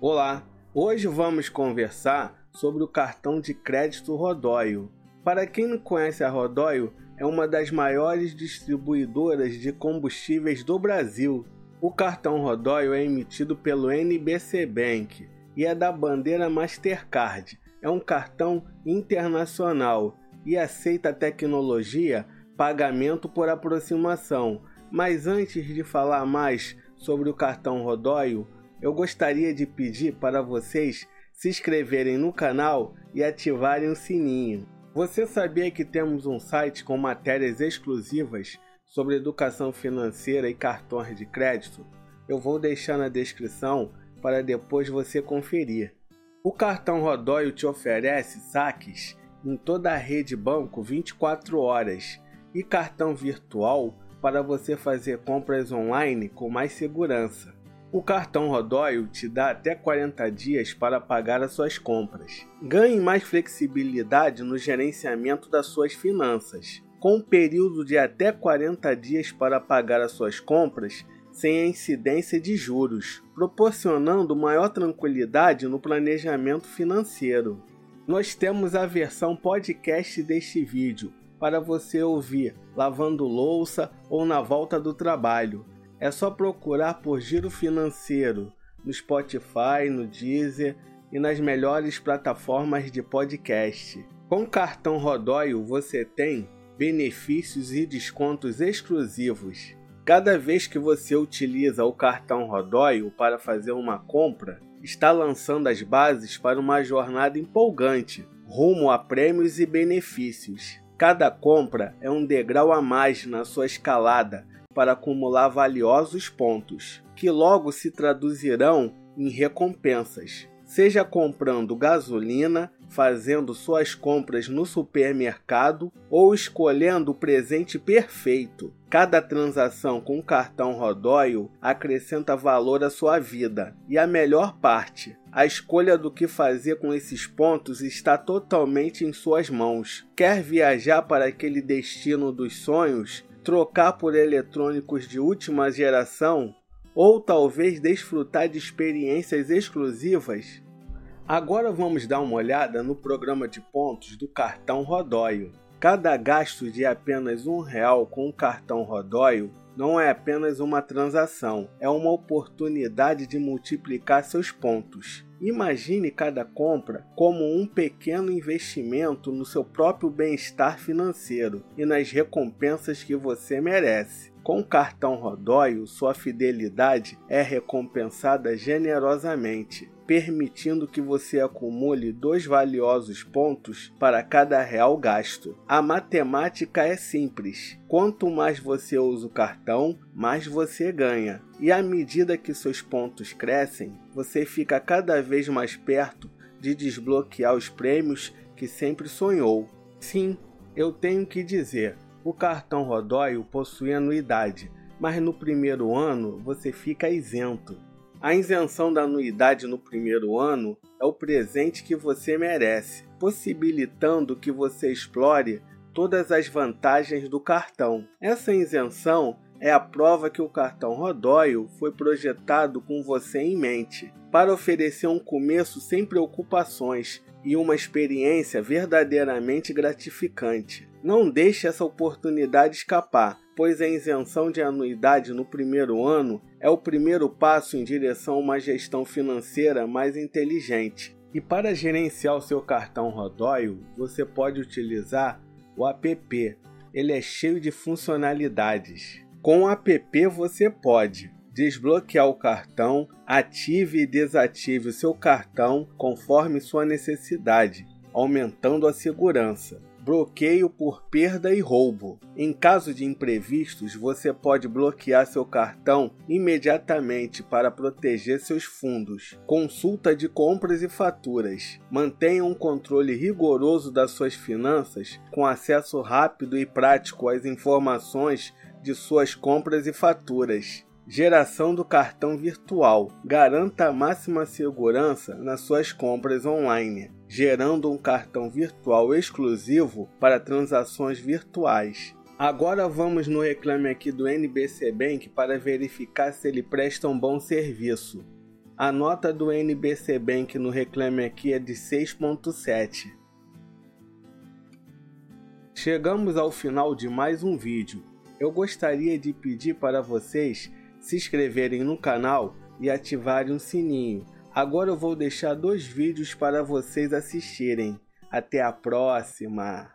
Olá, hoje vamos conversar sobre o cartão de crédito Rodóio. Para quem não conhece a Rodóio, é uma das maiores distribuidoras de combustíveis do Brasil. O cartão Rodóio é emitido pelo NBC Bank e é da bandeira Mastercard. É um cartão internacional e aceita a tecnologia pagamento por aproximação. Mas antes de falar mais sobre o cartão Rodóio, eu gostaria de pedir para vocês se inscreverem no canal e ativarem o sininho. Você sabia que temos um site com matérias exclusivas sobre educação financeira e cartões de crédito? Eu vou deixar na descrição para depois você conferir. O cartão Rodóio te oferece saques em toda a rede banco 24 horas e cartão virtual para você fazer compras online com mais segurança. O cartão Rodóio te dá até 40 dias para pagar as suas compras. Ganhe mais flexibilidade no gerenciamento das suas finanças. Com um período de até 40 dias para pagar as suas compras sem a incidência de juros, proporcionando maior tranquilidade no planejamento financeiro. Nós temos a versão podcast deste vídeo para você ouvir lavando louça ou na volta do trabalho é só procurar por Giro Financeiro no Spotify, no Deezer e nas melhores plataformas de podcast. Com o cartão Rodóio você tem benefícios e descontos exclusivos. Cada vez que você utiliza o cartão Rodóio para fazer uma compra, está lançando as bases para uma jornada empolgante rumo a prêmios e benefícios. Cada compra é um degrau a mais na sua escalada para acumular valiosos pontos, que logo se traduzirão em recompensas, seja comprando gasolina, fazendo suas compras no supermercado ou escolhendo o presente perfeito. Cada transação com cartão Rodóio acrescenta valor à sua vida. E a melhor parte, a escolha do que fazer com esses pontos está totalmente em suas mãos. Quer viajar para aquele destino dos sonhos? Trocar por eletrônicos de última geração ou talvez desfrutar de experiências exclusivas? Agora vamos dar uma olhada no programa de pontos do cartão Rodóio. Cada gasto de apenas um real com o cartão Rodóio não é apenas uma transação, é uma oportunidade de multiplicar seus pontos. Imagine cada compra como um pequeno investimento no seu próprio bem-estar financeiro e nas recompensas que você merece. Com o cartão Rodóio, sua fidelidade é recompensada generosamente permitindo que você acumule dois valiosos pontos para cada real gasto. A matemática é simples. Quanto mais você usa o cartão, mais você ganha. E à medida que seus pontos crescem, você fica cada vez mais perto de desbloquear os prêmios que sempre sonhou. Sim, eu tenho que dizer, o cartão Rodóio possui anuidade, mas no primeiro ano você fica isento. A isenção da anuidade no primeiro ano é o presente que você merece, possibilitando que você explore todas as vantagens do cartão. Essa isenção é a prova que o cartão Rodóio foi projetado com você em mente, para oferecer um começo sem preocupações e uma experiência verdadeiramente gratificante. Não deixe essa oportunidade escapar pois a isenção de anuidade no primeiro ano é o primeiro passo em direção a uma gestão financeira mais inteligente. E para gerenciar o seu cartão Rodóio, você pode utilizar o app. Ele é cheio de funcionalidades. Com o app você pode desbloquear o cartão, ative e desative o seu cartão conforme sua necessidade, aumentando a segurança bloqueio por perda e roubo. Em caso de imprevistos, você pode bloquear seu cartão imediatamente para proteger seus fundos. Consulta de compras e faturas. Mantenha um controle rigoroso das suas finanças com acesso rápido e prático às informações de suas compras e faturas. Geração do cartão virtual. Garanta a máxima segurança nas suas compras online, gerando um cartão virtual exclusivo para transações virtuais. Agora vamos no reclame aqui do NBC Bank para verificar se ele presta um bom serviço. A nota do NBC Bank no Reclame Aqui é de 6.7. Chegamos ao final de mais um vídeo. Eu gostaria de pedir para vocês se inscreverem no canal e ativarem o sininho. Agora eu vou deixar dois vídeos para vocês assistirem. Até a próxima!